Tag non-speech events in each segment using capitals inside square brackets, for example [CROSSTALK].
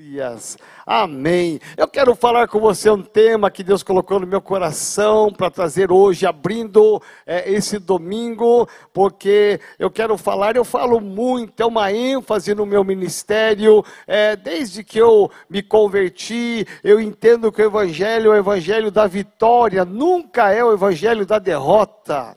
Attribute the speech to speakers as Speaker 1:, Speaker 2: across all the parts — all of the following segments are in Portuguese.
Speaker 1: Aleluias. Amém. Eu quero falar com você um tema que Deus colocou no meu coração para trazer hoje, abrindo é, esse domingo, porque eu quero falar, eu falo muito, é uma ênfase no meu ministério. É, desde que eu me converti, eu entendo que o Evangelho é o Evangelho da vitória, nunca é o Evangelho da derrota.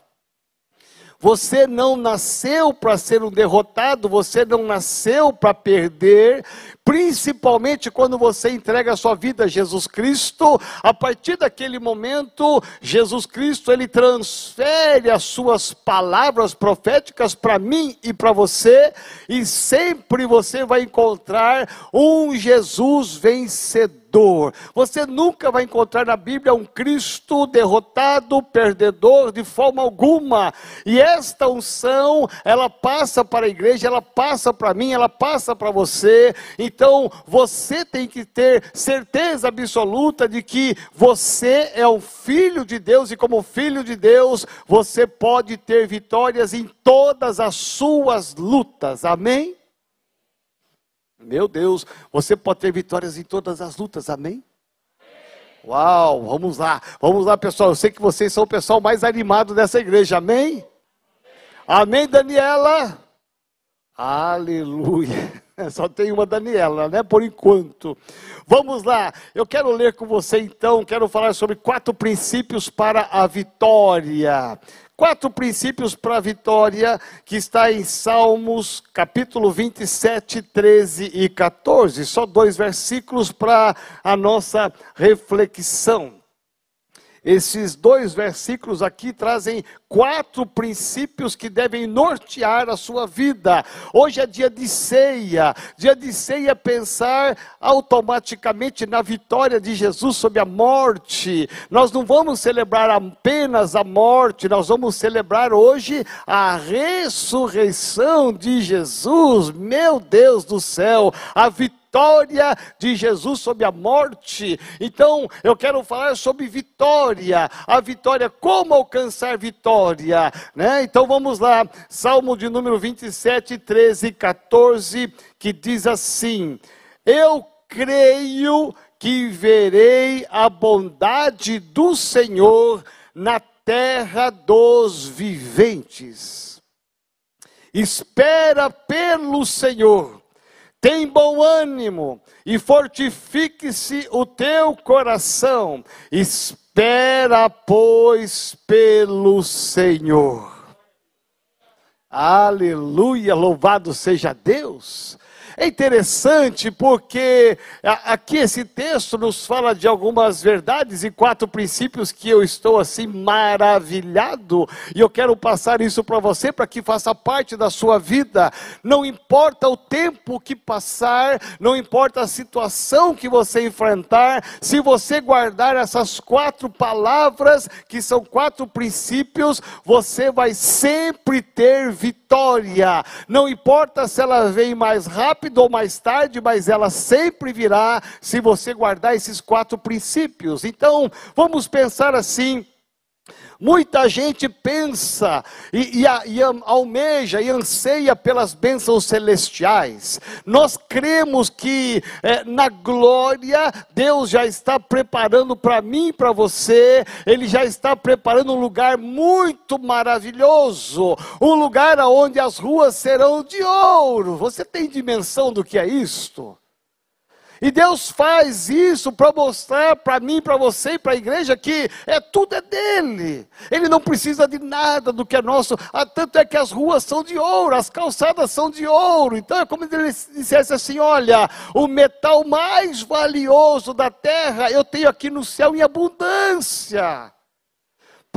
Speaker 1: Você não nasceu para ser um derrotado, você não nasceu para perder, principalmente quando você entrega a sua vida a Jesus Cristo. A partir daquele momento, Jesus Cristo ele transfere as suas palavras proféticas para mim e para você, e sempre você vai encontrar um Jesus vencedor perdedor. Você nunca vai encontrar na Bíblia um Cristo derrotado, perdedor, de forma alguma. E esta unção, ela passa para a igreja, ela passa para mim, ela passa para você. Então, você tem que ter certeza absoluta de que você é um filho de Deus e, como filho de Deus, você pode ter vitórias em todas as suas lutas. Amém? Meu Deus, você pode ter vitórias em todas as lutas, amém? Uau, vamos lá, vamos lá, pessoal. Eu sei que vocês são o pessoal mais animado dessa igreja, amém? Amém, Daniela? Aleluia. [LAUGHS] Só tem uma Daniela, né? Por enquanto. Vamos lá. Eu quero ler com você então, quero falar sobre quatro princípios para a vitória. Quatro princípios para a vitória, que está em Salmos, capítulo 27, 13 e 14. Só dois versículos para a nossa reflexão. Esses dois versículos aqui trazem quatro princípios que devem nortear a sua vida. Hoje é dia de ceia. Dia de ceia é pensar automaticamente na vitória de Jesus sobre a morte. Nós não vamos celebrar apenas a morte, nós vamos celebrar hoje a ressurreição de Jesus. Meu Deus do céu, a vitória vitória de Jesus sobre a morte. Então, eu quero falar sobre vitória, a vitória, como alcançar vitória, né? Então vamos lá, Salmo de número 27, 13 e 14, que diz assim: Eu creio que verei a bondade do Senhor na terra dos viventes. Espera pelo Senhor tem bom ânimo e fortifique-se o teu coração. Espera, pois, pelo Senhor. Aleluia, louvado seja Deus. É interessante porque aqui esse texto nos fala de algumas verdades e quatro princípios que eu estou assim maravilhado e eu quero passar isso para você para que faça parte da sua vida. Não importa o tempo que passar, não importa a situação que você enfrentar, se você guardar essas quatro palavras, que são quatro princípios, você vai sempre ter vitória. Não importa se ela vem mais rápido rápido ou mais tarde, mas ela sempre virá se você guardar esses quatro princípios. Então, vamos pensar assim. Muita gente pensa e, e, e, almeja e anseia pelas bênçãos celestiais. Nós cremos que é, na glória Deus já está preparando para mim e para você, Ele já está preparando um lugar muito maravilhoso, um lugar onde as ruas serão de ouro. Você tem dimensão do que é isto? E Deus faz isso para mostrar para mim, para você e para a igreja que é tudo é dele. Ele não precisa de nada do que é nosso. Ah, tanto é que as ruas são de ouro, as calçadas são de ouro. Então é como se ele dissesse assim: olha, o metal mais valioso da terra eu tenho aqui no céu em abundância.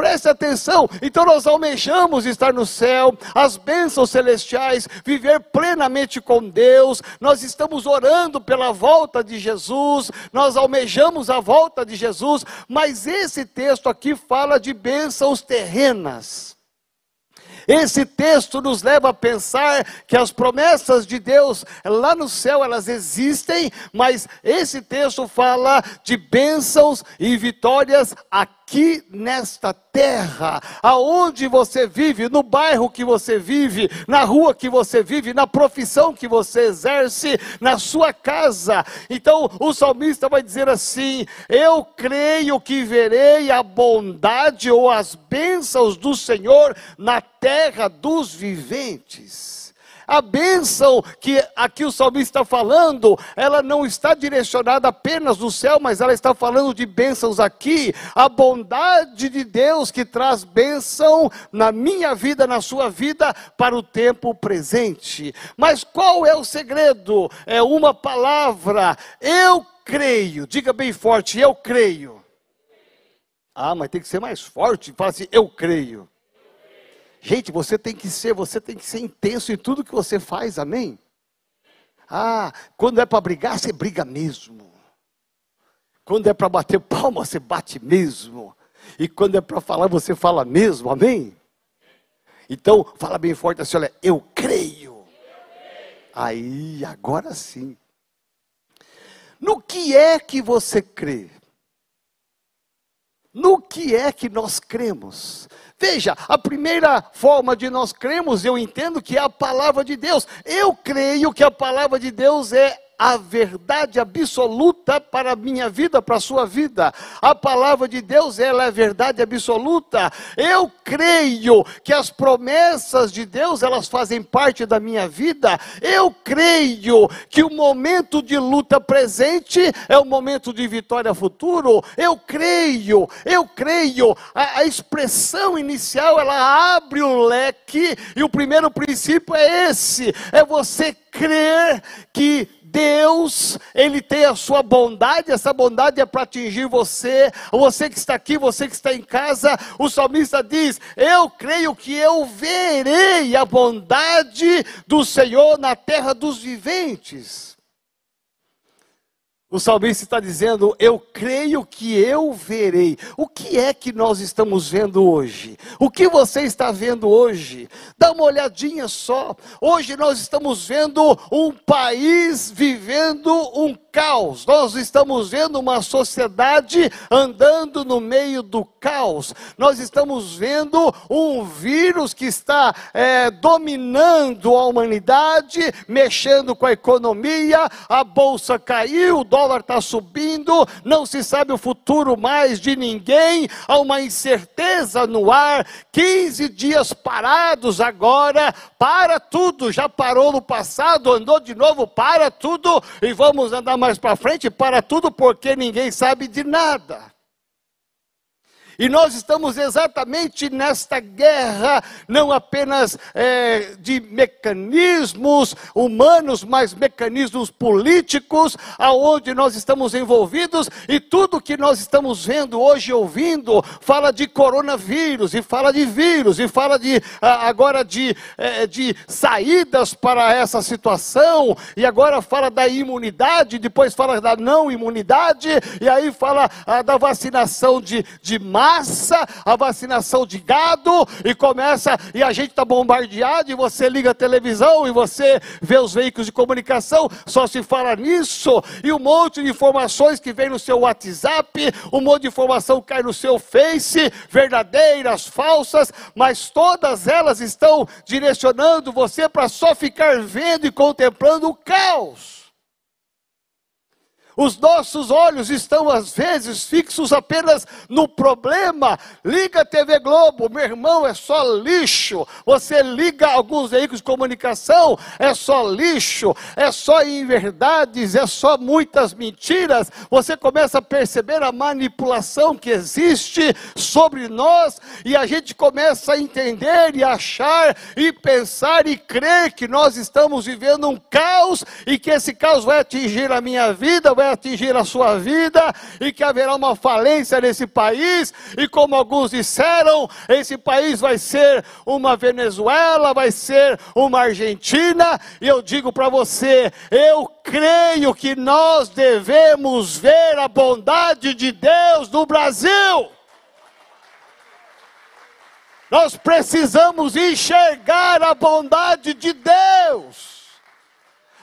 Speaker 1: Preste atenção. Então nós almejamos estar no céu, as bênçãos celestiais, viver plenamente com Deus. Nós estamos orando pela volta de Jesus, nós almejamos a volta de Jesus, mas esse texto aqui fala de bênçãos terrenas. Esse texto nos leva a pensar que as promessas de Deus lá no céu elas existem, mas esse texto fala de bênçãos e vitórias aqui aqui nesta terra, aonde você vive, no bairro que você vive, na rua que você vive, na profissão que você exerce, na sua casa. Então o salmista vai dizer assim: Eu creio que verei a bondade ou as bênçãos do Senhor na terra dos viventes. A bênção que aqui o salmista está falando, ela não está direcionada apenas no céu, mas ela está falando de bênçãos aqui. A bondade de Deus que traz bênção na minha vida, na sua vida, para o tempo presente. Mas qual é o segredo? É uma palavra. Eu creio. Diga bem forte, eu creio. Ah, mas tem que ser mais forte. Fala assim, eu creio. Gente, você tem que ser, você tem que ser intenso em tudo que você faz, amém? Ah, quando é para brigar, você briga mesmo. Quando é para bater palma, você bate mesmo. E quando é para falar, você fala mesmo, amém? Então, fala bem forte assim, olha, eu creio. Aí, agora sim. No que é que você crê? No que é que nós cremos? Veja, a primeira forma de nós cremos, eu entendo que é a palavra de Deus. Eu creio que a palavra de Deus é a verdade absoluta para a minha vida, para a sua vida. A palavra de Deus, ela é verdade absoluta. Eu creio que as promessas de Deus, elas fazem parte da minha vida. Eu creio que o momento de luta presente é o momento de vitória futuro. Eu creio, eu creio. A, a expressão inicial, ela abre o leque e o primeiro princípio é esse: é você crer que Deus, Ele tem a sua bondade, essa bondade é para atingir você, você que está aqui, você que está em casa, o salmista diz: Eu creio que eu verei a bondade do Senhor na terra dos viventes. O salmista está dizendo: Eu creio que eu verei. O que é que nós estamos vendo hoje? O que você está vendo hoje? Dá uma olhadinha só. Hoje nós estamos vendo um país vivendo um caos. Nós estamos vendo uma sociedade andando no meio do caos. Nós estamos vendo um vírus que está é, dominando a humanidade, mexendo com a economia. A bolsa caiu, o está subindo, não se sabe o futuro mais de ninguém. Há uma incerteza no ar. 15 dias parados agora, para tudo. Já parou no passado, andou de novo, para tudo e vamos andar mais para frente para tudo porque ninguém sabe de nada. E nós estamos exatamente nesta guerra, não apenas é, de mecanismos humanos, mas mecanismos políticos, aonde nós estamos envolvidos, e tudo que nós estamos vendo hoje, ouvindo, fala de coronavírus, e fala de vírus, e fala de agora de, é, de saídas para essa situação, e agora fala da imunidade, depois fala da não imunidade, e aí fala ah, da vacinação de, de massa massa, a vacinação de gado, e começa, e a gente está bombardeado, e você liga a televisão, e você vê os veículos de comunicação, só se fala nisso, e um monte de informações que vem no seu WhatsApp, um monte de informação cai no seu Face, verdadeiras, falsas, mas todas elas estão direcionando você para só ficar vendo e contemplando o caos. Os nossos olhos estão às vezes fixos apenas no problema. Liga a TV Globo, meu irmão, é só lixo. Você liga alguns veículos de comunicação, é só lixo, é só inverdades, é só muitas mentiras. Você começa a perceber a manipulação que existe sobre nós e a gente começa a entender e achar e pensar e crer que nós estamos vivendo um caos e que esse caos vai atingir a minha vida, vai atingir a sua vida e que haverá uma falência nesse país. E como alguns disseram, esse país vai ser uma Venezuela, vai ser uma Argentina. E eu digo para você, eu creio que nós devemos ver a bondade de Deus no Brasil. Nós precisamos enxergar a bondade de Deus.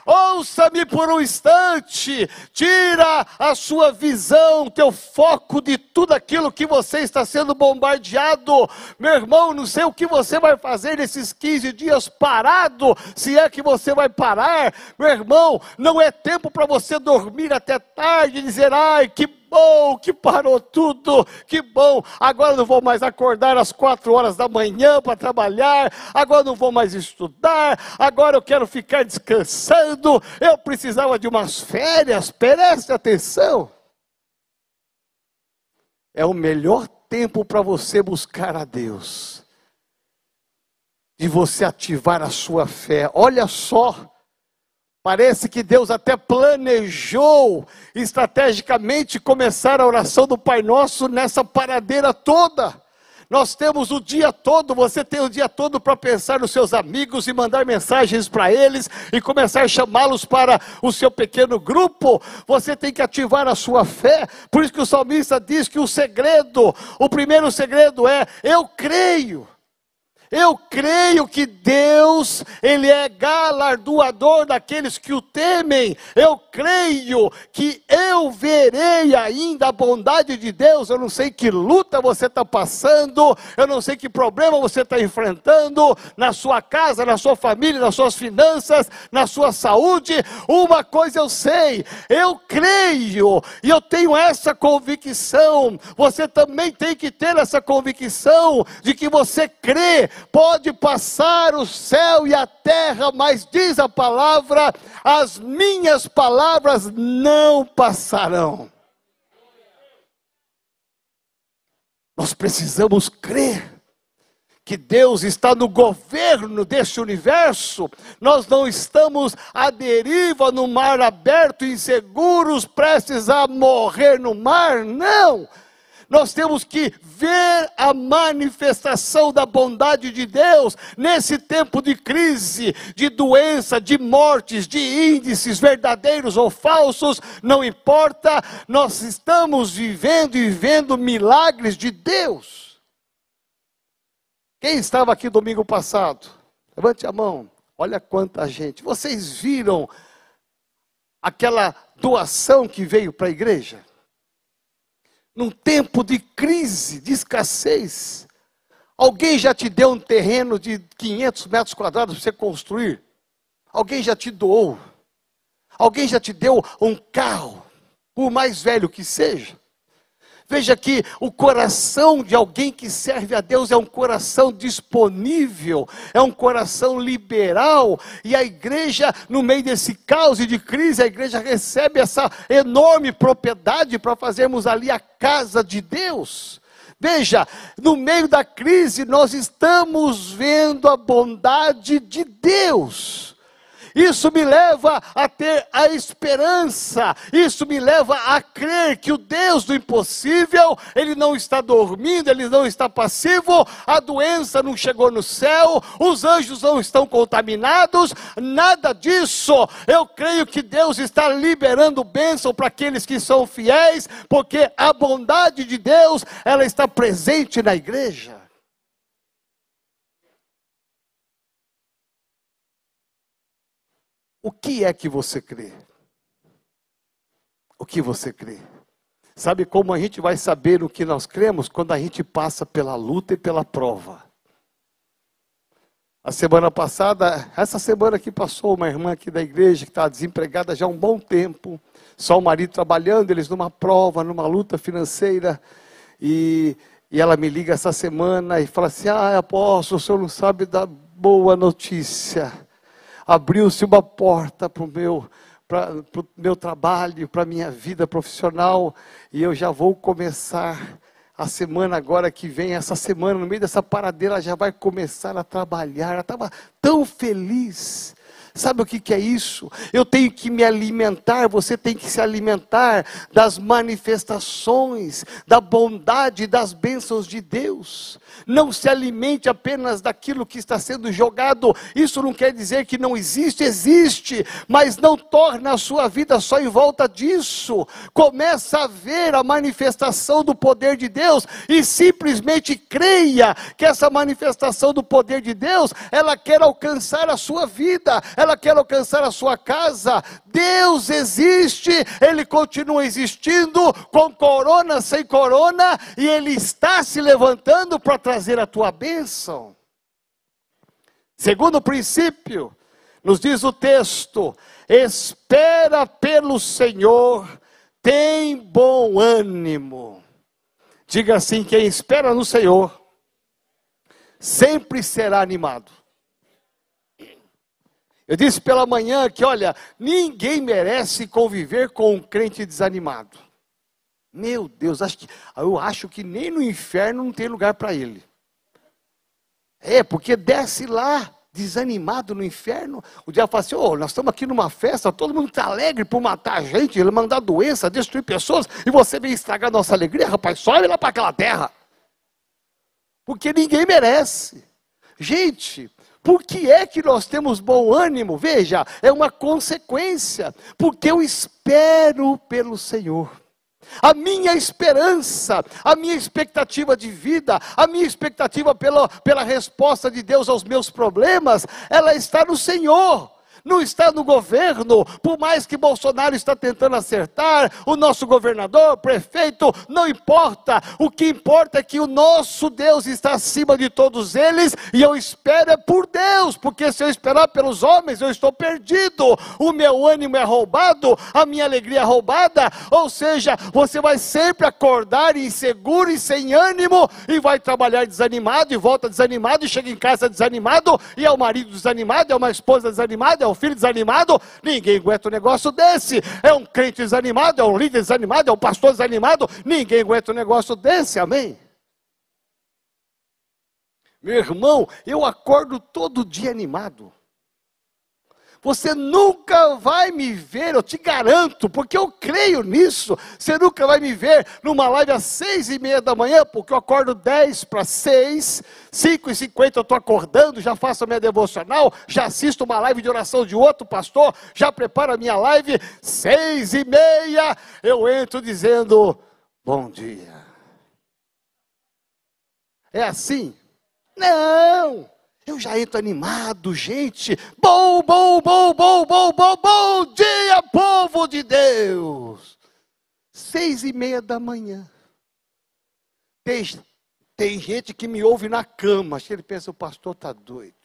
Speaker 1: Ouça-me por um instante, tira a sua visão, teu foco de tudo aquilo que você está sendo bombardeado. Meu irmão, não sei o que você vai fazer nesses 15 dias parado, se é que você vai parar. Meu irmão, não é tempo para você dormir até tarde e dizer, ai, que bom que parou tudo, que bom. Agora não vou mais acordar às quatro horas da manhã para trabalhar, agora não vou mais estudar, agora eu quero ficar descansando. Eu precisava de umas férias, preste atenção. É o melhor tempo para você buscar a Deus, de você ativar a sua fé. Olha só Parece que Deus até planejou estrategicamente começar a oração do Pai Nosso nessa paradeira toda. Nós temos o dia todo, você tem o dia todo para pensar nos seus amigos e mandar mensagens para eles e começar a chamá-los para o seu pequeno grupo. Você tem que ativar a sua fé. Por isso que o salmista diz que o segredo, o primeiro segredo é: eu creio. Eu creio que Deus, Ele é galardoador daqueles que o temem. Eu creio que eu verei ainda a bondade de Deus. Eu não sei que luta você está passando, eu não sei que problema você está enfrentando na sua casa, na sua família, nas suas finanças, na sua saúde. Uma coisa eu sei, eu creio e eu tenho essa convicção. Você também tem que ter essa convicção de que você crê Pode passar o céu e a terra, mas diz a palavra: as minhas palavras não passarão. Nós precisamos crer que Deus está no governo desse universo, nós não estamos à deriva no mar aberto, inseguros, prestes a morrer no mar, não nós temos que ver a manifestação da bondade de Deus nesse tempo de crise, de doença, de mortes, de índices verdadeiros ou falsos, não importa, nós estamos vivendo e vendo milagres de Deus. Quem estava aqui domingo passado? Levante a mão. Olha quanta gente. Vocês viram aquela doação que veio para a igreja? Num tempo de crise, de escassez, alguém já te deu um terreno de 500 metros quadrados para você construir? Alguém já te doou? Alguém já te deu um carro, por mais velho que seja? Veja que o coração de alguém que serve a Deus é um coração disponível, é um coração liberal, e a igreja, no meio desse caos e de crise, a igreja recebe essa enorme propriedade para fazermos ali a casa de Deus. Veja, no meio da crise, nós estamos vendo a bondade de Deus. Isso me leva a ter a esperança, isso me leva a crer que o Deus do impossível, ele não está dormindo, ele não está passivo, a doença não chegou no céu, os anjos não estão contaminados, nada disso. Eu creio que Deus está liberando bênção para aqueles que são fiéis, porque a bondade de Deus, ela está presente na igreja. O que é que você crê? O que você crê? Sabe como a gente vai saber o que nós cremos? Quando a gente passa pela luta e pela prova. A semana passada, essa semana que passou, uma irmã aqui da igreja que está desempregada já há um bom tempo, só o marido trabalhando, eles numa prova, numa luta financeira, e, e ela me liga essa semana e fala assim: Ah, apóstolo, o senhor não sabe da boa notícia abriu-se uma porta para o meu, meu trabalho, para a minha vida profissional, e eu já vou começar a semana agora que vem, essa semana, no meio dessa paradeira, ela já vai começar a trabalhar. Ela estava tão feliz. Sabe o que, que é isso? Eu tenho que me alimentar, você tem que se alimentar das manifestações, da bondade, das bênçãos de Deus. Não se alimente apenas daquilo que está sendo jogado. Isso não quer dizer que não existe, existe, mas não torna a sua vida só em volta disso. Começa a ver a manifestação do poder de Deus e simplesmente creia que essa manifestação do poder de Deus, ela quer alcançar a sua vida. Ela ela quer alcançar a sua casa. Deus existe, Ele continua existindo, com corona, sem corona, e Ele está se levantando para trazer a tua bênção. Segundo princípio, nos diz o texto: espera pelo Senhor, tem bom ânimo. Diga assim: quem espera no Senhor, sempre será animado. Eu disse pela manhã que, olha, ninguém merece conviver com um crente desanimado. Meu Deus, acho que, eu acho que nem no inferno não tem lugar para ele. É, porque desce lá, desanimado no inferno. O diabo fala assim: oh, nós estamos aqui numa festa, todo mundo está alegre por matar a gente, ele mandar doença, destruir pessoas, e você vem estragar nossa alegria, rapaz, sobe lá para aquela terra. Porque ninguém merece. Gente, por que é que nós temos bom ânimo? Veja, é uma consequência, porque eu espero pelo Senhor. A minha esperança, a minha expectativa de vida, a minha expectativa pela, pela resposta de Deus aos meus problemas, ela está no Senhor não está no governo, por mais que Bolsonaro está tentando acertar, o nosso governador, prefeito, não importa. O que importa é que o nosso Deus está acima de todos eles e eu espero é por Deus, porque se eu esperar pelos homens, eu estou perdido. O meu ânimo é roubado, a minha alegria é roubada, ou seja, você vai sempre acordar inseguro e sem ânimo e vai trabalhar desanimado e volta desanimado e chega em casa desanimado e é o marido desanimado, é uma esposa desanimada, é o filho desanimado, ninguém aguenta um negócio desse. É um crente desanimado, é um líder desanimado, é um pastor desanimado, ninguém aguenta um negócio desse, amém? Meu irmão, eu acordo todo dia animado. Você nunca vai me ver, eu te garanto, porque eu creio nisso. Você nunca vai me ver numa live às seis e meia da manhã, porque eu acordo dez para seis, cinco e cinquenta eu estou acordando, já faço a minha devocional, já assisto uma live de oração de outro pastor, já preparo a minha live, seis e meia eu entro dizendo, bom dia. É assim? Não! Eu já entro animado, gente. Bom, bom, bom, bom, bom, bom, bom dia, povo de Deus. Seis e meia da manhã. Tem, tem gente que me ouve na cama. Acho que ele pensa, o pastor está doido.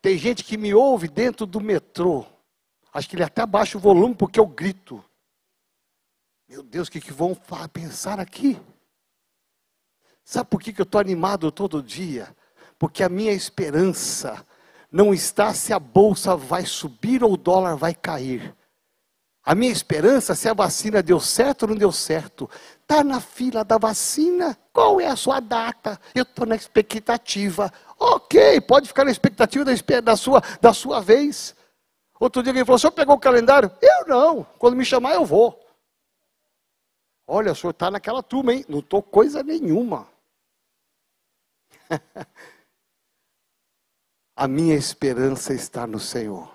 Speaker 1: Tem gente que me ouve dentro do metrô. Acho que ele até abaixa o volume porque eu grito. Meu Deus, o que, que vão pensar aqui? Sabe por que, eu estou animado todo dia? Porque a minha esperança não está se a bolsa vai subir ou o dólar vai cair. A minha esperança se a vacina deu certo ou não deu certo. Está na fila da vacina? Qual é a sua data? Eu estou na expectativa. Ok, pode ficar na expectativa da, da, sua, da sua vez. Outro dia alguém falou: o senhor pegou o calendário? Eu não. Quando me chamar, eu vou. Olha, o senhor está naquela turma, hein? Não estou coisa nenhuma. A minha esperança está no Senhor.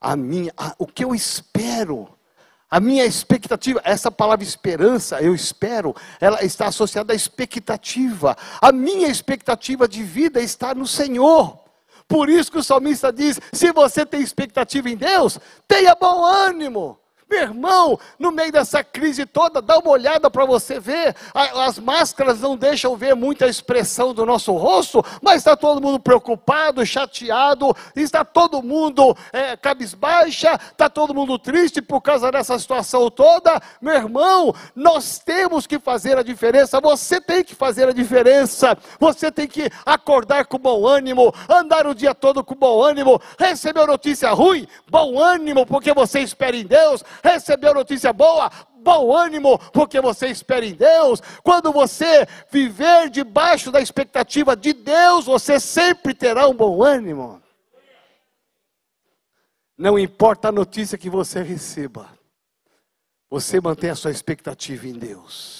Speaker 1: A minha, a, o que eu espero, a minha expectativa, essa palavra esperança, eu espero, ela está associada à expectativa. A minha expectativa de vida está no Senhor. Por isso que o salmista diz: se você tem expectativa em Deus, tenha bom ânimo. Meu irmão, no meio dessa crise toda, dá uma olhada para você ver. As máscaras não deixam ver muita expressão do nosso rosto, mas está todo mundo preocupado, chateado, está todo mundo é, cabisbaixa, está todo mundo triste por causa dessa situação toda. Meu irmão, nós temos que fazer a diferença. Você tem que fazer a diferença. Você tem que acordar com bom ânimo, andar o dia todo com bom ânimo, receber notícia ruim, bom ânimo, porque você espera em Deus recebeu notícia boa, bom ânimo, porque você espera em Deus. Quando você viver debaixo da expectativa de Deus, você sempre terá um bom ânimo. Não importa a notícia que você receba, você mantém a sua expectativa em Deus.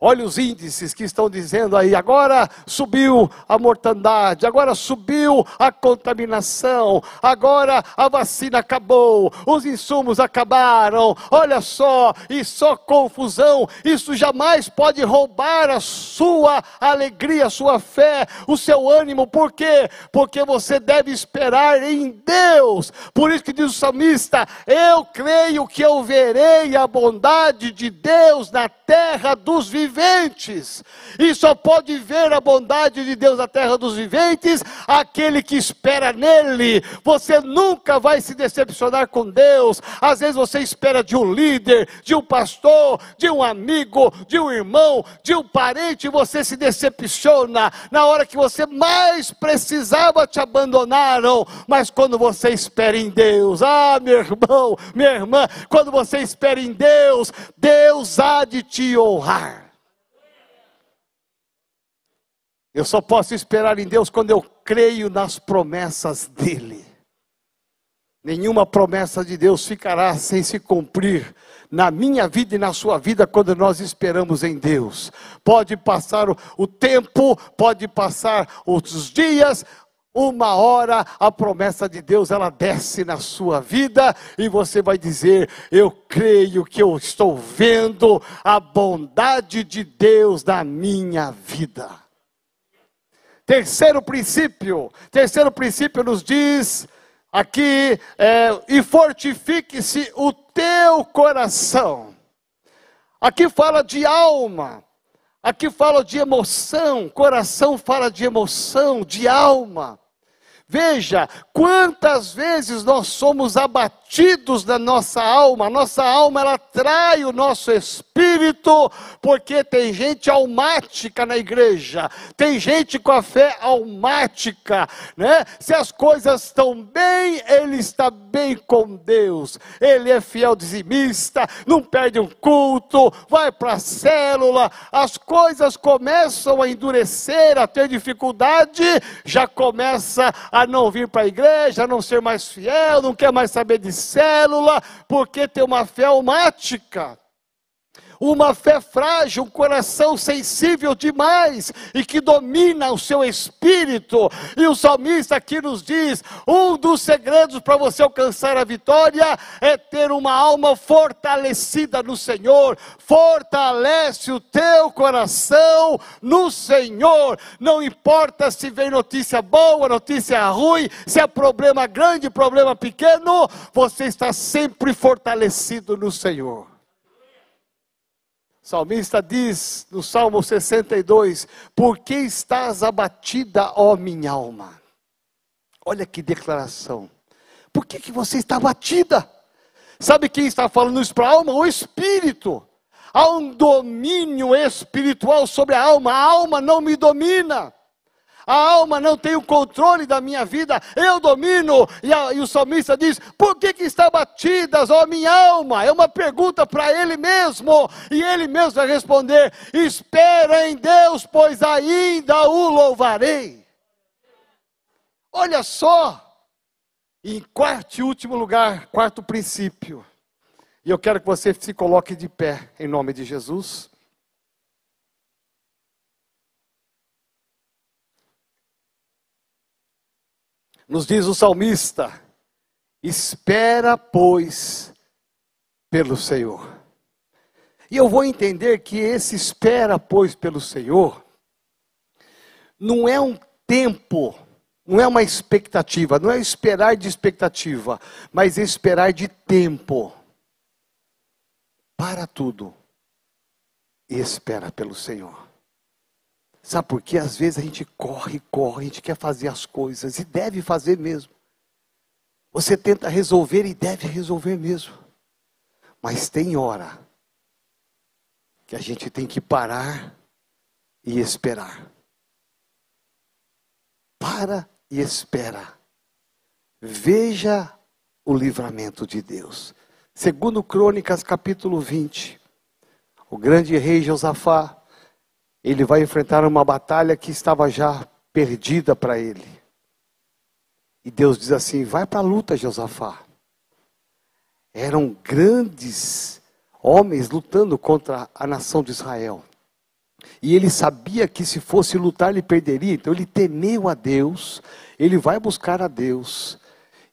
Speaker 1: Olha os índices que estão dizendo aí, agora subiu a mortandade, agora subiu a contaminação, agora a vacina acabou, os insumos acabaram. Olha só, e só confusão. Isso jamais pode roubar a sua alegria, a sua fé, o seu ânimo. Por quê? Porque você deve esperar em Deus. Por isso que diz o salmista: Eu creio que eu verei a bondade de Deus na terra dos viventes. E só pode ver a bondade de Deus na terra dos viventes aquele que espera nele. Você nunca vai se decepcionar com Deus. Às vezes você espera de um líder, de um pastor, de um amigo, de um irmão, de um parente, você se decepciona. Na hora que você mais precisava, te abandonaram. Mas quando você espera em Deus, ah, meu irmão, minha irmã, quando você espera em Deus, Deus há de te honrar. Eu só posso esperar em Deus quando eu creio nas promessas dEle. Nenhuma promessa de Deus ficará sem se cumprir na minha vida e na sua vida quando nós esperamos em Deus. Pode passar o, tempo, pode passar os dias, uma hora a promessa de Deus ela desce na sua vida e você vai dizer: Eu creio que eu estou vendo a bondade de Deus na minha vida. Terceiro princípio, terceiro princípio nos diz aqui, é, e fortifique-se o teu coração. Aqui fala de alma, aqui fala de emoção, coração fala de emoção, de alma. Veja quantas vezes nós somos abatidos da nossa alma. Nossa alma ela trai o nosso espírito, porque tem gente almática na igreja. Tem gente com a fé almática, né? Se as coisas estão bem, ele está bem com Deus. Ele é fiel dizimista, não perde um culto, vai para a célula. As coisas começam a endurecer, a ter dificuldade, já começa a a não vir para a igreja, a não ser mais fiel, não quer mais saber de célula, porque tem uma fé almática uma fé frágil, um coração sensível demais e que domina o seu espírito. E o salmista aqui nos diz: um dos segredos para você alcançar a vitória é ter uma alma fortalecida no Senhor. Fortalece o teu coração no Senhor. Não importa se vem notícia boa, notícia ruim, se é problema grande, problema pequeno, você está sempre fortalecido no Senhor salmista diz no Salmo 62: Por que estás abatida, ó minha alma? Olha que declaração. Por que, que você está abatida? Sabe quem está falando isso para a alma? O Espírito. Há um domínio espiritual sobre a alma. A alma não me domina a alma não tem o controle da minha vida, eu domino. E, a, e o salmista diz: Por que, que está batidas, ó minha alma? É uma pergunta para ele mesmo, e ele mesmo vai responder: Espera em Deus, pois ainda o louvarei. Olha só, em quarto e último lugar, quarto princípio, e eu quero que você se coloque de pé, em nome de Jesus. Nos diz o salmista: espera, pois, pelo Senhor. E eu vou entender que esse espera, pois, pelo Senhor, não é um tempo, não é uma expectativa, não é esperar de expectativa, mas esperar de tempo. Para tudo e espera pelo Senhor. Sabe por quê? Às vezes a gente corre, corre, a gente quer fazer as coisas e deve fazer mesmo. Você tenta resolver e deve resolver mesmo. Mas tem hora que a gente tem que parar e esperar. Para e espera. Veja o livramento de Deus. Segundo Crônicas, capítulo 20. O grande rei Josafá ele vai enfrentar uma batalha que estava já perdida para ele. E Deus diz assim: vai para a luta, Josafá. Eram grandes homens lutando contra a nação de Israel. E ele sabia que se fosse lutar ele perderia, então ele temeu a Deus, ele vai buscar a Deus.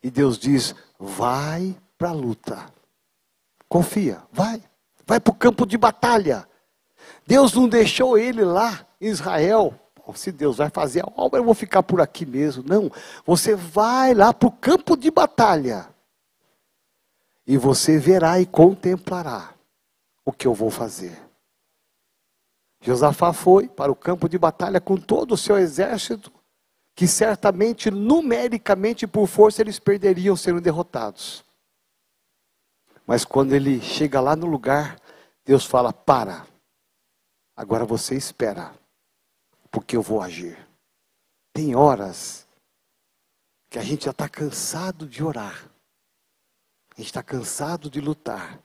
Speaker 1: E Deus diz: vai para a luta. Confia, vai. Vai para o campo de batalha. Deus não deixou ele lá em Israel. Se Deus vai fazer a obra, eu vou ficar por aqui mesmo. Não, você vai lá para o campo de batalha. E você verá e contemplará o que eu vou fazer. Josafá foi para o campo de batalha com todo o seu exército, que certamente, numericamente, por força, eles perderiam sendo derrotados. Mas quando ele chega lá no lugar, Deus fala: Para, agora você espera, porque eu vou agir. Tem horas que a gente já está cansado de orar, a gente está cansado de lutar,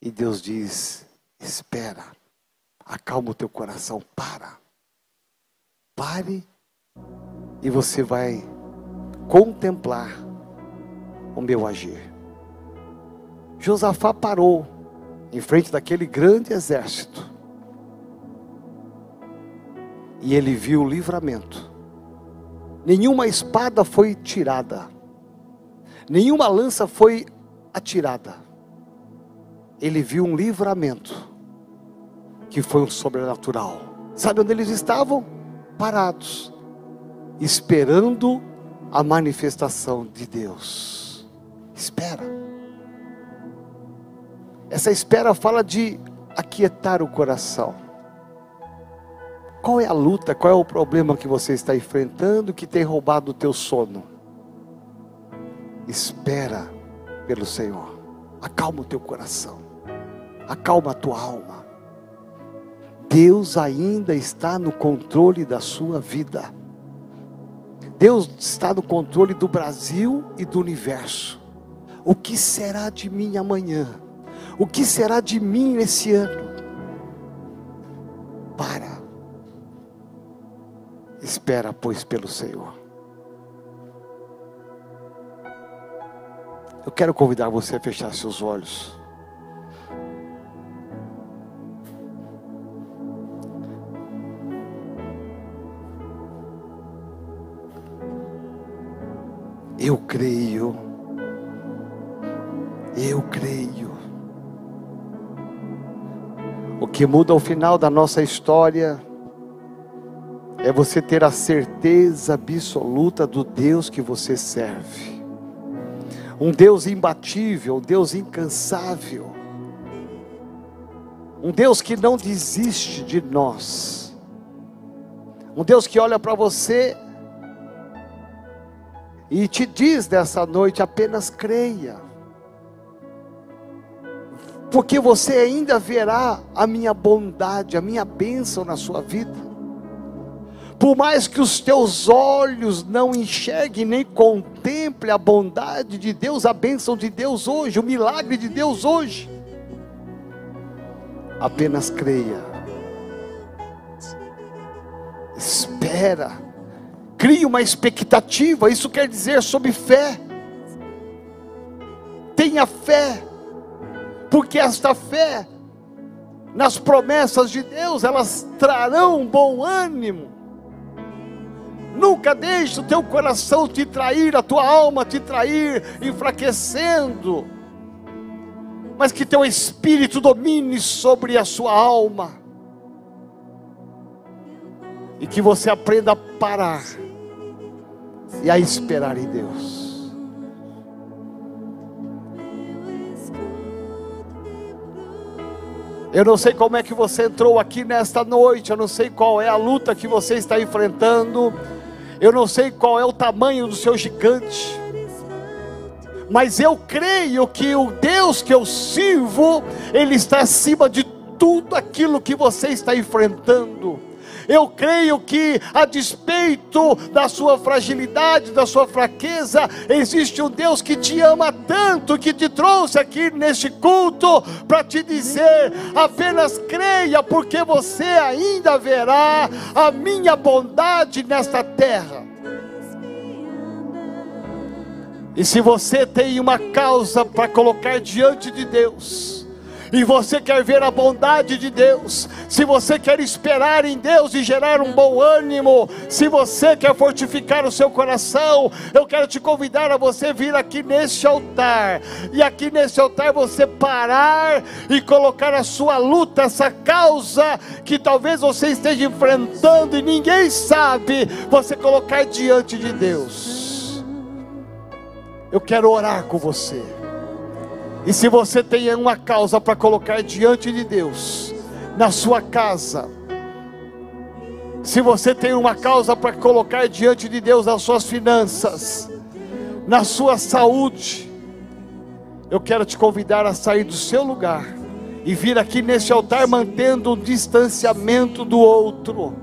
Speaker 1: e Deus diz: Espera acalma o teu coração, para. Pare e você vai contemplar o meu agir. Josafá parou em frente daquele grande exército. E ele viu o livramento. Nenhuma espada foi tirada. Nenhuma lança foi atirada. Ele viu um livramento que foi um sobrenatural. Sabe onde eles estavam? Parados, esperando a manifestação de Deus. Espera. Essa espera fala de aquietar o coração. Qual é a luta, qual é o problema que você está enfrentando que tem roubado o teu sono? Espera pelo Senhor. Acalma o teu coração. Acalma a tua alma. Deus ainda está no controle da sua vida. Deus está no controle do Brasil e do universo. O que será de mim amanhã? O que será de mim nesse ano? Espera, pois, pelo Senhor. Eu quero convidar você a fechar seus olhos. Eu creio. Eu creio. O que muda o final da nossa história é você ter a certeza absoluta do Deus que você serve. Um Deus imbatível, um Deus incansável. Um Deus que não desiste de nós. Um Deus que olha para você e te diz nessa noite: apenas creia, porque você ainda verá a minha bondade, a minha bênção na sua vida. Por mais que os teus olhos não enxerguem nem contemplem a bondade de Deus, a bênção de Deus hoje, o milagre de Deus hoje, apenas creia, espera, Crie uma expectativa, isso quer dizer sobre fé. Tenha fé, porque esta fé nas promessas de Deus, elas trarão bom ânimo. Nunca deixe o teu coração te trair, a tua alma te trair, enfraquecendo. Mas que teu espírito domine sobre a sua alma. E que você aprenda a parar e a esperar em Deus. Eu não sei como é que você entrou aqui nesta noite, eu não sei qual é a luta que você está enfrentando, eu não sei qual é o tamanho do seu gigante, mas eu creio que o Deus que eu sirvo, Ele está acima de tudo aquilo que você está enfrentando. Eu creio que, a despeito da sua fragilidade, da sua fraqueza, existe um Deus que te ama tanto, que te trouxe aqui neste culto para te dizer: apenas creia, porque você ainda verá a minha bondade nesta terra. E se você tem uma causa para colocar diante de Deus, e você quer ver a bondade de Deus, se você quer esperar em Deus e gerar um bom ânimo, se você quer fortificar o seu coração, eu quero te convidar a você vir aqui neste altar, e aqui neste altar você parar e colocar a sua luta, essa causa que talvez você esteja enfrentando e ninguém sabe, você colocar diante de Deus. Eu quero orar com você. E se você tem uma causa para colocar diante de Deus, na sua casa, se você tem uma causa para colocar diante de Deus nas suas finanças, na sua saúde, eu quero te convidar a sair do seu lugar e vir aqui neste altar mantendo um distanciamento do outro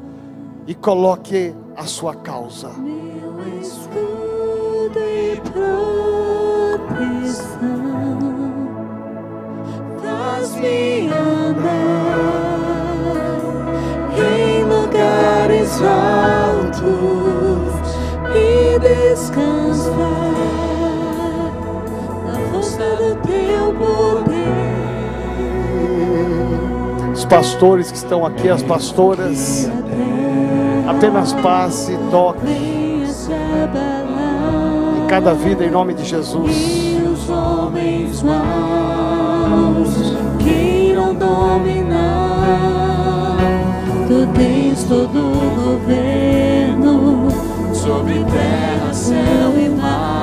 Speaker 1: e coloque a sua causa.
Speaker 2: Meu escudo e proteção faz-me andar em lugares altos e descansar na força do teu poder.
Speaker 1: Os pastores que estão aqui, as pastoras, apenas passe e toque em cada vida em nome de Jesus.
Speaker 2: Os homens maus queiram dominar. Tu tens todo o governo sobre terra, céu e mar.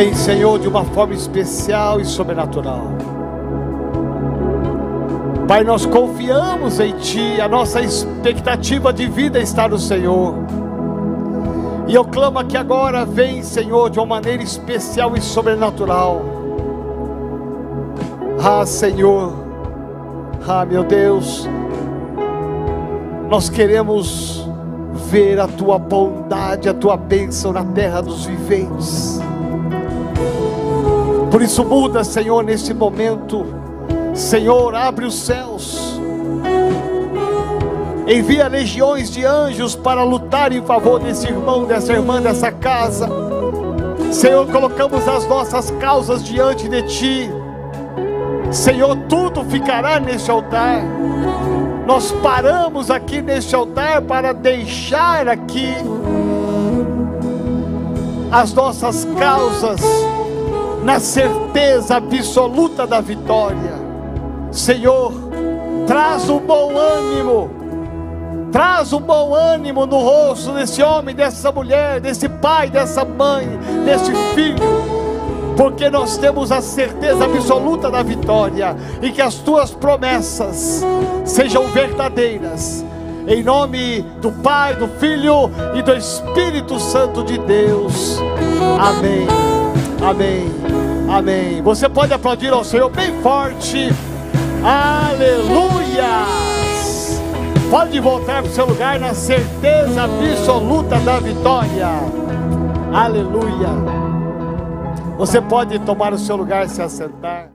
Speaker 1: Vem, Senhor, de uma forma especial e sobrenatural. Pai, nós confiamos em Ti, a nossa expectativa de vida está no Senhor. E eu clamo aqui agora, vem, Senhor, de uma maneira especial e sobrenatural. Ah, Senhor, ah, meu Deus, nós queremos ver a Tua bondade, a Tua bênção na terra dos viventes. Por isso, muda, Senhor, nesse momento. Senhor, abre os céus. Envia legiões de anjos para lutar em favor desse irmão, dessa irmã, dessa casa. Senhor, colocamos as nossas causas diante de Ti. Senhor, tudo ficará neste altar. Nós paramos aqui neste altar para deixar aqui as nossas causas na certeza absoluta da vitória. Senhor, traz um bom ânimo Traz um bom ânimo no rosto desse homem, dessa mulher, desse pai, dessa mãe, desse filho porque nós temos a certeza absoluta da vitória e que as tuas promessas sejam verdadeiras. Em nome do Pai, do Filho e do Espírito Santo de Deus. Amém. Amém. Amém. Você pode aplaudir ao Senhor bem forte. Aleluias. Pode voltar para o seu lugar na certeza absoluta da vitória. Aleluia. Você pode tomar o seu lugar e se assentar.